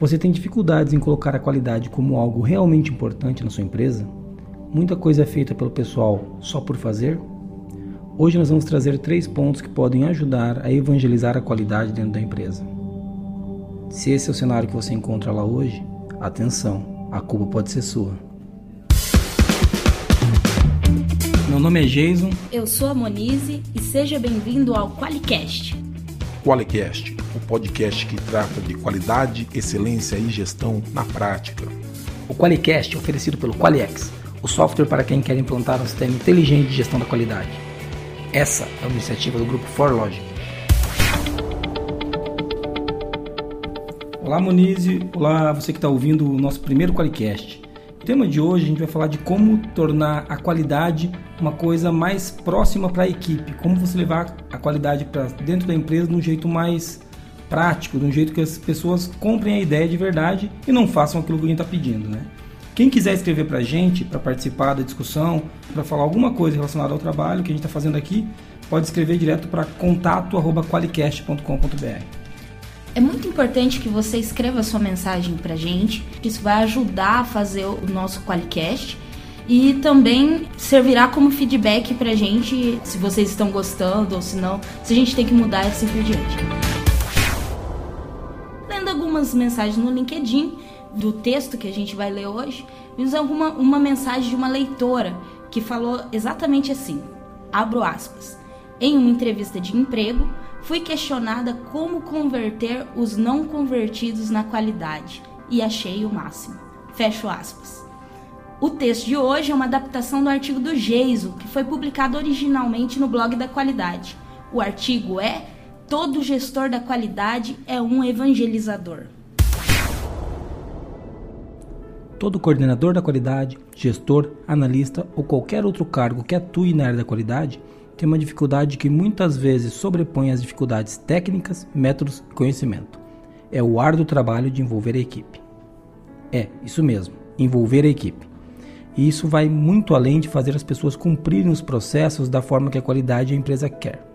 Você tem dificuldades em colocar a qualidade como algo realmente importante na sua empresa? Muita coisa é feita pelo pessoal só por fazer? Hoje nós vamos trazer três pontos que podem ajudar a evangelizar a qualidade dentro da empresa. Se esse é o cenário que você encontra lá hoje, atenção, a culpa pode ser sua. Meu nome é Jason. Eu sou a Monize e seja bem-vindo ao Qualicast. Qualicast o podcast que trata de qualidade, excelência e gestão na prática. O Qualicast é oferecido pelo Qualiex, o software para quem quer implantar um sistema inteligente de gestão da qualidade. Essa é uma iniciativa do grupo ForLogic. Olá Monize, olá você que está ouvindo o nosso primeiro Qualicast. O tema de hoje a gente vai falar de como tornar a qualidade uma coisa mais próxima para a equipe, como você levar a qualidade para dentro da empresa de um jeito mais prático, de um jeito que as pessoas comprem a ideia de verdade e não façam aquilo que a gente está pedindo, né? Quem quiser escrever para a gente, para participar da discussão, para falar alguma coisa relacionada ao trabalho que a gente está fazendo aqui, pode escrever direto para contato@qualicast.com.br. É muito importante que você escreva sua mensagem para a gente, isso vai ajudar a fazer o nosso Qualicast e também servirá como feedback para a gente se vocês estão gostando ou se não, se a gente tem que mudar e assim por diante algumas mensagens no LinkedIn do texto que a gente vai ler hoje, vimos alguma uma mensagem de uma leitora que falou exatamente assim: abro aspas. Em uma entrevista de emprego, fui questionada como converter os não convertidos na qualidade e achei o máximo. Fecho aspas. O texto de hoje é uma adaptação do artigo do Geiso, que foi publicado originalmente no blog da qualidade. O artigo é Todo gestor da qualidade é um evangelizador. Todo coordenador da qualidade, gestor, analista ou qualquer outro cargo que atue na área da qualidade tem uma dificuldade que muitas vezes sobrepõe as dificuldades técnicas, métodos e conhecimento. É o árduo trabalho de envolver a equipe. É, isso mesmo, envolver a equipe. E isso vai muito além de fazer as pessoas cumprirem os processos da forma que a qualidade a empresa quer.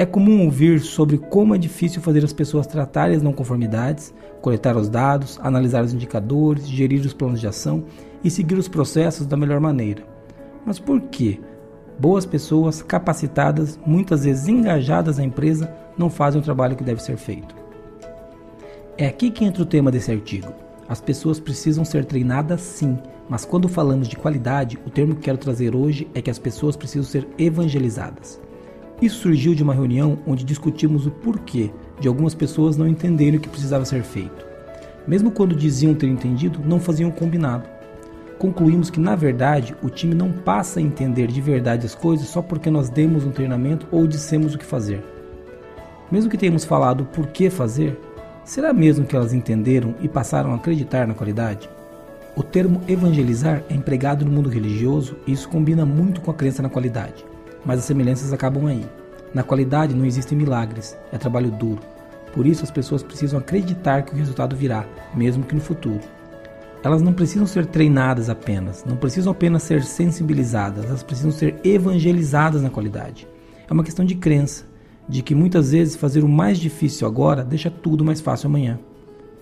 É comum ouvir sobre como é difícil fazer as pessoas tratarem as não conformidades, coletar os dados, analisar os indicadores, gerir os planos de ação e seguir os processos da melhor maneira. Mas por que boas pessoas capacitadas, muitas vezes engajadas na empresa, não fazem o trabalho que deve ser feito? É aqui que entra o tema desse artigo. As pessoas precisam ser treinadas sim, mas quando falamos de qualidade, o termo que quero trazer hoje é que as pessoas precisam ser evangelizadas. Isso surgiu de uma reunião onde discutimos o porquê de algumas pessoas não entenderem o que precisava ser feito. Mesmo quando diziam ter entendido, não faziam o combinado. Concluímos que, na verdade, o time não passa a entender de verdade as coisas só porque nós demos um treinamento ou dissemos o que fazer. Mesmo que tenhamos falado o porquê fazer, será mesmo que elas entenderam e passaram a acreditar na qualidade? O termo evangelizar é empregado no mundo religioso e isso combina muito com a crença na qualidade mas as semelhanças acabam aí. Na qualidade não existem milagres, é trabalho duro. Por isso as pessoas precisam acreditar que o resultado virá, mesmo que no futuro. Elas não precisam ser treinadas apenas, não precisam apenas ser sensibilizadas, elas precisam ser evangelizadas na qualidade. É uma questão de crença, de que muitas vezes fazer o mais difícil agora deixa tudo mais fácil amanhã.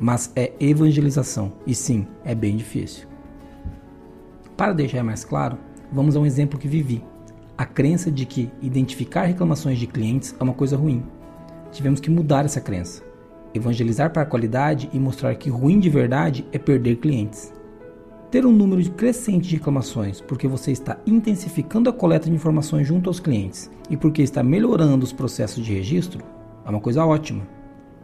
Mas é evangelização, e sim, é bem difícil. Para deixar mais claro, vamos a um exemplo que vivi a crença de que identificar reclamações de clientes é uma coisa ruim. Tivemos que mudar essa crença, evangelizar para a qualidade e mostrar que ruim de verdade é perder clientes. Ter um número crescente de reclamações porque você está intensificando a coleta de informações junto aos clientes e porque está melhorando os processos de registro é uma coisa ótima.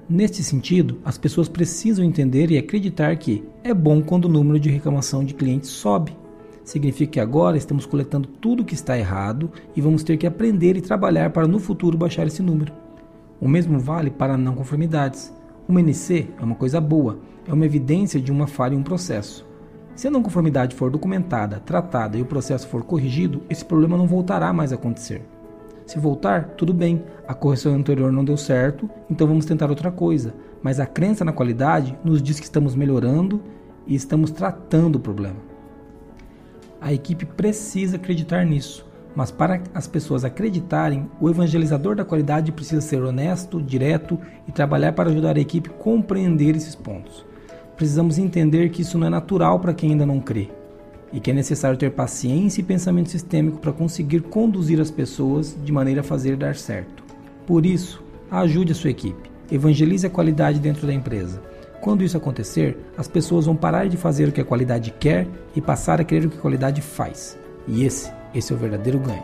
Neste sentido, as pessoas precisam entender e acreditar que é bom quando o número de reclamação de clientes sobe significa que agora estamos coletando tudo o que está errado e vamos ter que aprender e trabalhar para no futuro baixar esse número. O mesmo vale para não conformidades. Uma NC é uma coisa boa, é uma evidência de uma falha em um processo. Se a não conformidade for documentada, tratada e o processo for corrigido, esse problema não voltará mais a acontecer. Se voltar, tudo bem, a correção anterior não deu certo, então vamos tentar outra coisa. Mas a crença na qualidade nos diz que estamos melhorando e estamos tratando o problema. A equipe precisa acreditar nisso, mas para as pessoas acreditarem, o evangelizador da qualidade precisa ser honesto, direto e trabalhar para ajudar a equipe a compreender esses pontos. precisamos entender que isso não é natural para quem ainda não crê e que é necessário ter paciência e pensamento sistêmico para conseguir conduzir as pessoas de maneira a fazer dar certo. Por isso, ajude a sua equipe, evangelize a qualidade dentro da empresa. Quando isso acontecer, as pessoas vão parar de fazer o que a qualidade quer e passar a querer o que a qualidade faz. E esse, esse é o verdadeiro ganho.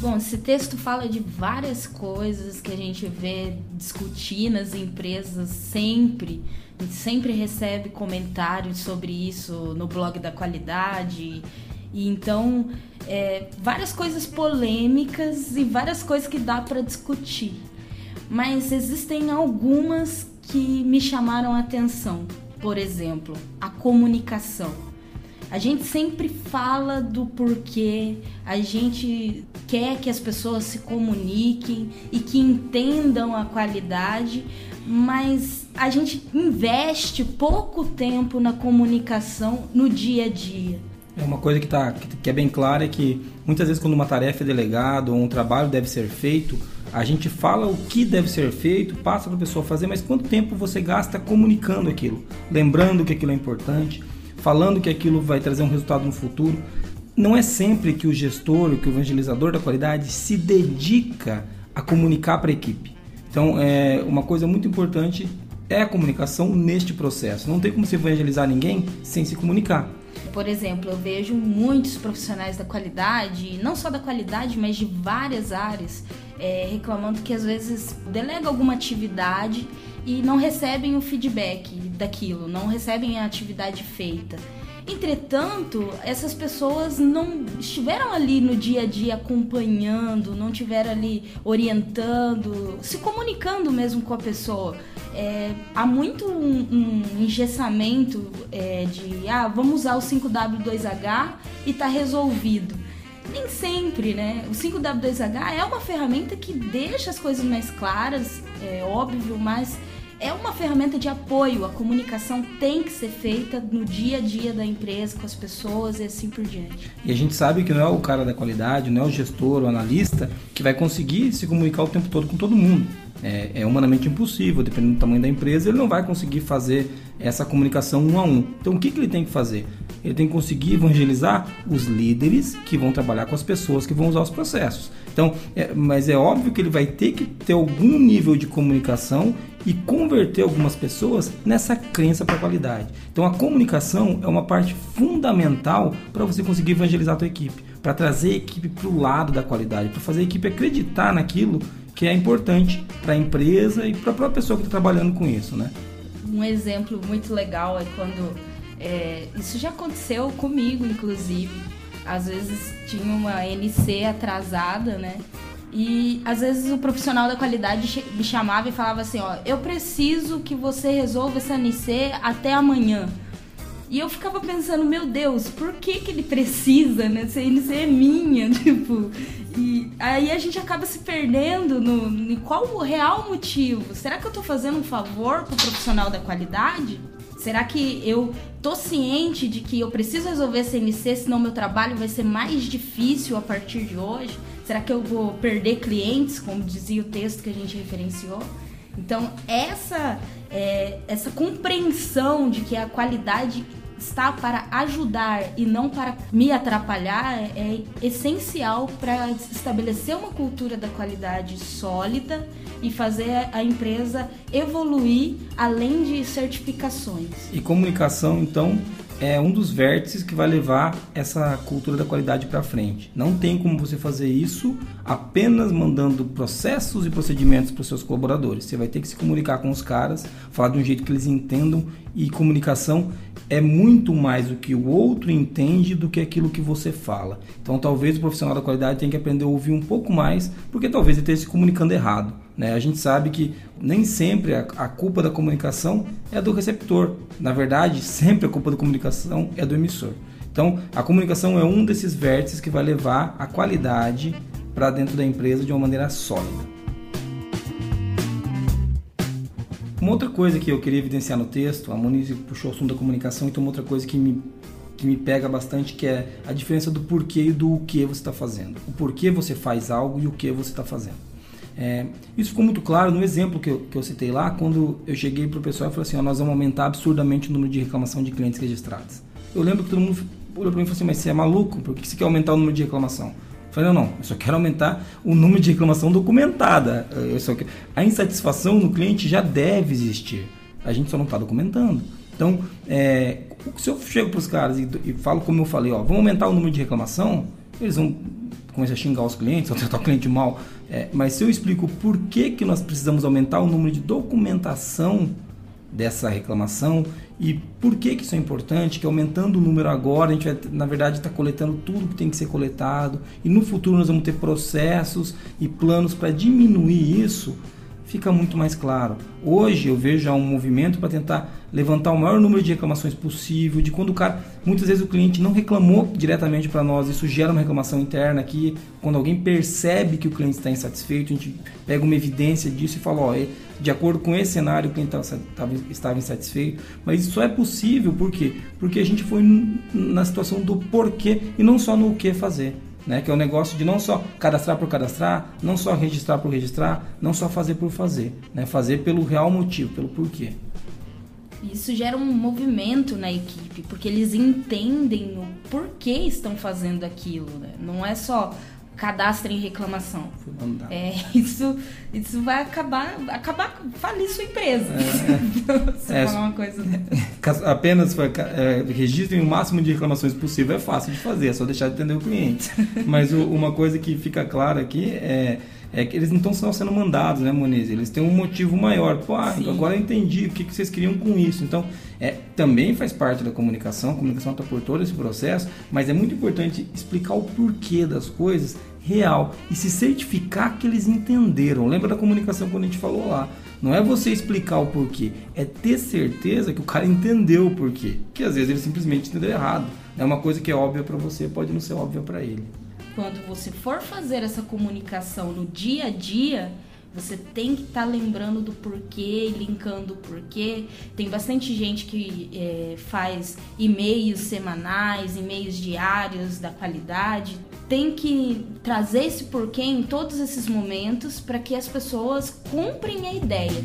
Bom, esse texto fala de várias coisas que a gente vê discutir nas empresas sempre. A gente sempre recebe comentários sobre isso no blog da qualidade. E então, é, várias coisas polêmicas e várias coisas que dá para discutir. Mas existem algumas que me chamaram a atenção. Por exemplo, a comunicação a gente sempre fala do porquê, a gente quer que as pessoas se comuniquem e que entendam a qualidade, mas a gente investe pouco tempo na comunicação no dia a dia. É uma coisa que, tá, que é bem clara é que muitas vezes quando uma tarefa é delegada ou um trabalho deve ser feito, a gente fala o que deve ser feito, passa para a pessoa fazer, mas quanto tempo você gasta comunicando aquilo, lembrando que aquilo é importante, falando que aquilo vai trazer um resultado no futuro. Não é sempre que o gestor, que o evangelizador da qualidade se dedica a comunicar para a equipe. Então, é uma coisa muito importante é a comunicação neste processo. Não tem como se evangelizar ninguém sem se comunicar. Por exemplo, eu vejo muitos profissionais da qualidade, não só da qualidade, mas de várias áreas, é, reclamando que às vezes delega alguma atividade e não recebem o feedback daquilo, não recebem a atividade feita. Entretanto, essas pessoas não estiveram ali no dia a dia acompanhando, não estiveram ali orientando, se comunicando mesmo com a pessoa. É, há muito um, um engessamento é, de ah, vamos usar o 5W2H e tá resolvido. Nem sempre, né? O 5W2H é uma ferramenta que deixa as coisas mais claras, é óbvio, mas é uma ferramenta de apoio. A comunicação tem que ser feita no dia a dia da empresa, com as pessoas e assim por diante. E a gente sabe que não é o cara da qualidade, não é o gestor, o analista que vai conseguir se comunicar o tempo todo com todo mundo. É, é humanamente impossível, dependendo do tamanho da empresa, ele não vai conseguir fazer essa comunicação um a um. Então, o que, que ele tem que fazer? Ele tem que conseguir evangelizar os líderes que vão trabalhar com as pessoas que vão usar os processos. Então, é, mas é óbvio que ele vai ter que ter algum nível de comunicação e converter algumas pessoas nessa crença para qualidade. Então, a comunicação é uma parte fundamental para você conseguir evangelizar a tua equipe, para trazer a equipe para o lado da qualidade, para fazer a equipe acreditar naquilo que é importante para a empresa e para a própria pessoa que está trabalhando com isso, né? Um exemplo muito legal é quando é, isso já aconteceu comigo, inclusive. Às vezes tinha uma NC atrasada, né? E às vezes o profissional da qualidade me chamava e falava assim, ó, eu preciso que você resolva essa NC até amanhã. E eu ficava pensando, meu Deus, por que que ele precisa, né? Essa NC é minha, tipo. E aí a gente acaba se perdendo no, em qual o real motivo. Será que eu tô fazendo um favor pro profissional da qualidade? Será que eu tô ciente de que eu preciso resolver essa NC, senão meu trabalho vai ser mais difícil a partir de hoje? Será que eu vou perder clientes, como dizia o texto que a gente referenciou? Então, essa, é, essa compreensão de que a qualidade está para ajudar e não para me atrapalhar é essencial para estabelecer uma cultura da qualidade sólida e fazer a empresa evoluir além de certificações. E comunicação, então, é um dos vértices que vai levar essa cultura da qualidade para frente. Não tem como você fazer isso apenas mandando processos e procedimentos para os seus colaboradores. Você vai ter que se comunicar com os caras, falar de um jeito que eles entendam e comunicação é muito mais o que o outro entende do que aquilo que você fala. Então, talvez o profissional da qualidade tenha que aprender a ouvir um pouco mais, porque talvez ele esteja se comunicando errado. Né? A gente sabe que nem sempre a, a culpa da comunicação é do receptor. Na verdade, sempre a culpa da comunicação é do emissor. Então, a comunicação é um desses vértices que vai levar a qualidade para dentro da empresa de uma maneira sólida. Uma outra coisa que eu queria evidenciar no texto, a Moniz puxou o assunto da comunicação, então outra coisa que me, que me pega bastante que é a diferença do porquê e do que você está fazendo. O porquê você faz algo e o que você está fazendo. É, isso ficou muito claro no exemplo que eu, que eu citei lá, quando eu cheguei para o pessoal e falei assim: ó, nós vamos aumentar absurdamente o número de reclamação de clientes registrados. Eu lembro que todo mundo olhou para mim e falou assim: mas você é maluco? Por que você quer aumentar o número de reclamação? Eu falei: não, não, eu só quero aumentar o número de reclamação documentada. Eu só quero... A insatisfação no cliente já deve existir, a gente só não está documentando. Então, é, se eu chego para os caras e, e falo como eu falei: ó, vamos aumentar o número de reclamação, eles vão começar a xingar os clientes, ou tratar o cliente mal. É, mas se eu explico por que, que nós precisamos aumentar o número de documentação dessa reclamação e por que, que isso é importante, que aumentando o número agora, a gente vai, na verdade, estar tá coletando tudo que tem que ser coletado e no futuro nós vamos ter processos e planos para diminuir isso, fica muito mais claro. Hoje eu vejo já um movimento para tentar levantar o maior número de reclamações possível, de quando o cara, muitas vezes o cliente não reclamou diretamente para nós, isso gera uma reclamação interna aqui, quando alguém percebe que o cliente está insatisfeito, a gente pega uma evidência disso e fala, ó, de acordo com esse cenário o cliente tava, estava insatisfeito, mas isso só é possível por quê? Porque a gente foi na situação do porquê e não só no que fazer. Né, que é o um negócio de não só cadastrar por cadastrar, não só registrar por registrar, não só fazer por fazer, né, fazer pelo real motivo, pelo porquê. Isso gera um movimento na equipe, porque eles entendem o porquê estão fazendo aquilo, né? Não é só cadastre em reclamação. É, isso, isso vai acabar, acabar falir sua empresa. É, Se é, falar uma coisa. Apenas é, registrem o máximo de reclamações possível. É fácil de fazer, é só deixar de atender o cliente. Mas o, uma coisa que fica clara aqui é é que eles não estão sendo mandados, né, Moniz? Eles têm um motivo maior. Pô, ah, agora eu entendi o que, que vocês queriam com isso. Então, é, também faz parte da comunicação, a comunicação está por todo esse processo, mas é muito importante explicar o porquê das coisas real e se certificar que eles entenderam. Lembra da comunicação quando a gente falou lá? Não é você explicar o porquê, é ter certeza que o cara entendeu o porquê. Que às vezes ele simplesmente entendeu errado. É uma coisa que é óbvia para você, pode não ser óbvia para ele quando você for fazer essa comunicação no dia a dia, você tem que estar tá lembrando do porquê, linkando o porquê. Tem bastante gente que é, faz e-mails semanais, e-mails diários da qualidade. Tem que trazer esse porquê em todos esses momentos para que as pessoas cumprem a ideia.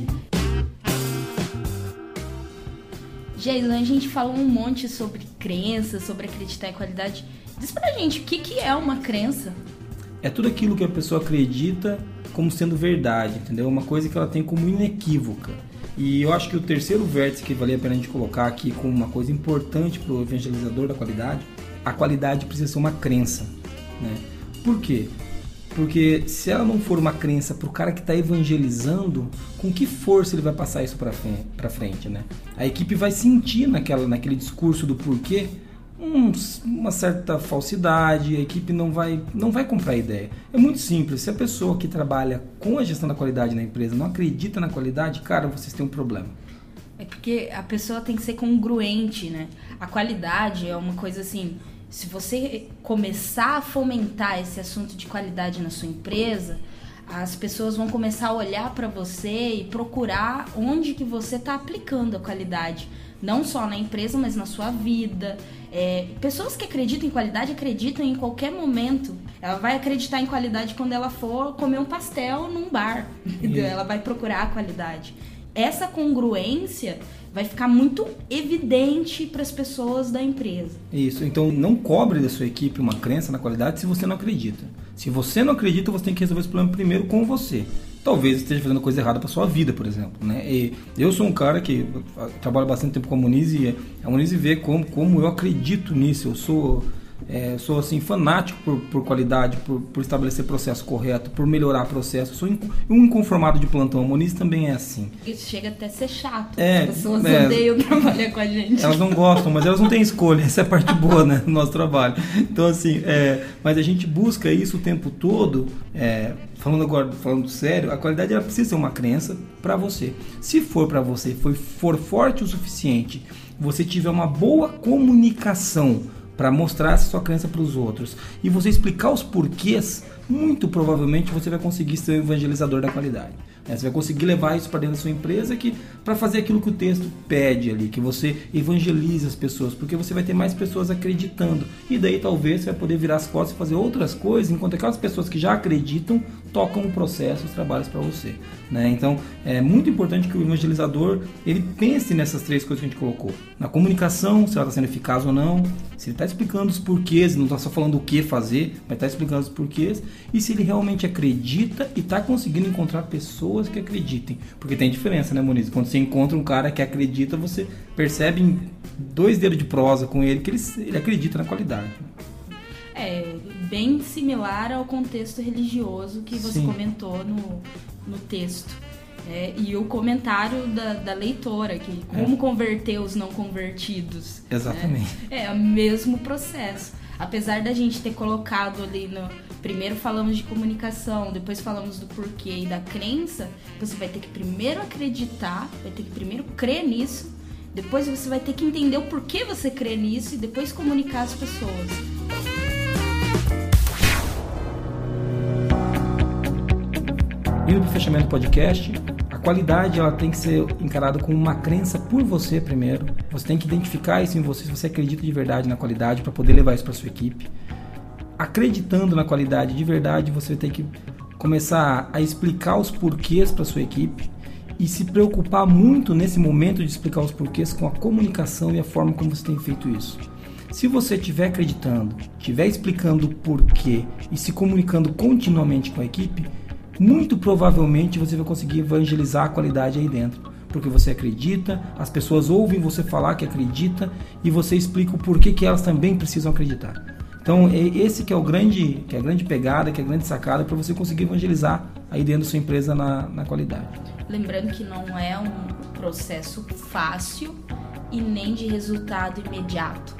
Jailan, a gente falou um monte sobre crença, sobre acreditar em qualidade. Diz pra gente, o que, que é uma crença? É tudo aquilo que a pessoa acredita como sendo verdade, entendeu? Uma coisa que ela tem como inequívoca. E eu acho que o terceiro vértice que valia a pena a gente colocar aqui como uma coisa importante para o evangelizador da qualidade, a qualidade precisa ser uma crença. Né? Por quê? Porque se ela não for uma crença para o cara que está evangelizando, com que força ele vai passar isso para frente, né? A equipe vai sentir naquela, naquele discurso do porquê um, uma certa falsidade, a equipe não vai, não vai comprar a ideia. É muito simples, se a pessoa que trabalha com a gestão da qualidade na empresa não acredita na qualidade, cara, vocês têm um problema. É porque a pessoa tem que ser congruente, né? A qualidade é uma coisa assim, se você começar a fomentar esse assunto de qualidade na sua empresa, as pessoas vão começar a olhar para você e procurar onde que você está aplicando a qualidade, não só na empresa, mas na sua vida. É, pessoas que acreditam em qualidade acreditam em qualquer momento. Ela vai acreditar em qualidade quando ela for comer um pastel num bar. Ela vai procurar a qualidade. Essa congruência vai ficar muito evidente para as pessoas da empresa. Isso. Então não cobre da sua equipe uma crença na qualidade se você não acredita. Se você não acredita, você tem que resolver esse problema primeiro com você talvez esteja fazendo coisa errada para sua vida, por exemplo, né? E eu sou um cara que trabalho bastante tempo com a Muniz e a Muniz vê como, como eu acredito nisso. Eu sou é, sou assim fanático por, por qualidade, por, por, estabelecer processo correto, por melhorar processo. Sou um inconformado de plantão. A Moniz também é assim. Isso chega até a ser chato. É, As pessoas é, odeiam trabalhar com a gente. Elas não gostam, mas elas não têm escolha. Essa é a parte boa né, do nosso trabalho. Então, assim, é, mas a gente busca isso o tempo todo. É, falando agora, falando sério, a qualidade ela precisa ser uma crença para você. Se for para você, for, for forte o suficiente, você tiver uma boa comunicação para mostrar essa sua crença para os outros e você explicar os porquês, muito provavelmente você vai conseguir ser um evangelizador da qualidade. Né? Você vai conseguir levar isso para dentro da sua empresa que para fazer aquilo que o texto pede ali, que você evangelize as pessoas, porque você vai ter mais pessoas acreditando. E daí talvez você vai poder virar as costas e fazer outras coisas, enquanto aquelas pessoas que já acreditam tocam o processo, os trabalhos para você. Né? Então é muito importante que o evangelizador ele pense nessas três coisas que a gente colocou: na comunicação, se ela está sendo eficaz ou não, se ele está explicando os porquês, não está só falando o que fazer, mas está explicando os porquês, e se ele realmente acredita e está conseguindo encontrar pessoas que acreditem. Porque tem diferença, né, Moniz? Quando você encontra um cara que acredita, você percebe em dois dedos de prosa com ele que ele, ele acredita na qualidade. É, bem similar ao contexto religioso que você Sim. comentou no, no texto. É, e o comentário da, da leitora, que como é. converter os não convertidos. Exatamente. Né? É o mesmo processo. Apesar da gente ter colocado ali no. Primeiro falamos de comunicação, depois falamos do porquê e da crença, você vai ter que primeiro acreditar, vai ter que primeiro crer nisso, depois você vai ter que entender o porquê você crê nisso e depois comunicar às pessoas. Indo para o fechamento do podcast, a qualidade ela tem que ser encarada como uma crença por você primeiro. Você tem que identificar isso em você, se você acredita de verdade na qualidade para poder levar isso para sua equipe. Acreditando na qualidade de verdade, você tem que começar a explicar os porquês para sua equipe e se preocupar muito nesse momento de explicar os porquês com a comunicação e a forma como você tem feito isso. Se você estiver acreditando, estiver explicando o porquê e se comunicando continuamente com a equipe, muito provavelmente você vai conseguir evangelizar a qualidade aí dentro. Porque você acredita, as pessoas ouvem você falar que acredita e você explica o porquê que elas também precisam acreditar. Então, esse que é o grande, que é a grande pegada, que é a grande sacada para você conseguir evangelizar aí dentro da sua empresa na, na qualidade. Lembrando que não é um processo fácil e nem de resultado imediato.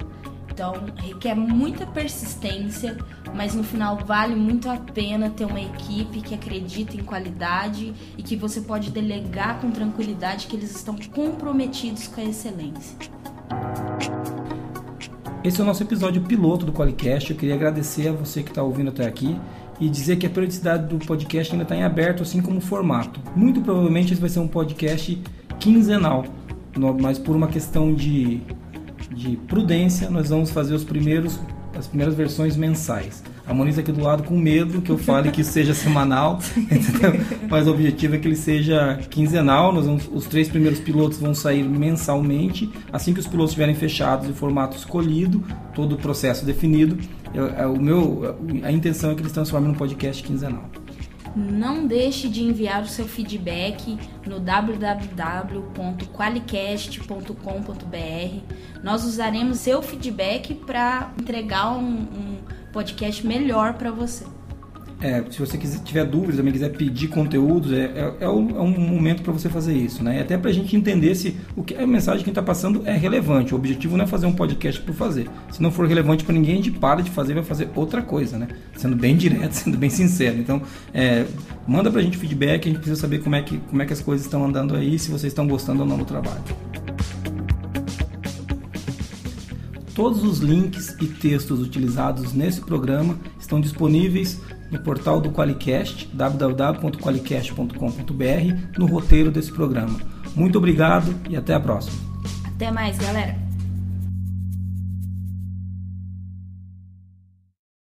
Então, requer muita persistência, mas no final vale muito a pena ter uma equipe que acredita em qualidade e que você pode delegar com tranquilidade que eles estão comprometidos com a excelência. Esse é o nosso episódio piloto do Qualicast. Eu queria agradecer a você que está ouvindo até aqui e dizer que a periodicidade do podcast ainda está em aberto, assim como o formato. Muito provavelmente esse vai ser um podcast quinzenal, mas por uma questão de de prudência, nós vamos fazer os primeiros, as primeiras versões mensais. A Moniz aqui do lado com medo que eu fale que isso seja semanal, entendeu? mas o objetivo é que ele seja quinzenal. Nós vamos, os três primeiros pilotos vão sair mensalmente. Assim que os pilotos estiverem fechados, em formato escolhido, todo o processo definido, eu, é, o meu, a intenção é que eles transformem num podcast quinzenal. Não deixe de enviar o seu feedback no www.qualicast.com.br. Nós usaremos seu feedback para entregar um, um podcast melhor para você. É, se você quiser, tiver dúvidas, também quiser pedir conteúdos, é, é, é um, é um, momento para você fazer isso, né? Até para a gente entender se o que a mensagem que está passando é relevante. O objetivo não é fazer um podcast por fazer. Se não for relevante para ninguém, a gente para de fazer e vai fazer outra coisa, né? Sendo bem direto, sendo bem sincero. Então, é, manda para a gente feedback, a gente precisa saber como é que, como é que as coisas estão andando aí, se vocês estão gostando ou não do trabalho. Todos os links e textos utilizados nesse programa estão disponíveis no portal do Qualicast, www.qualicast.com.br, no roteiro desse programa. Muito obrigado e até a próxima. Até mais, galera.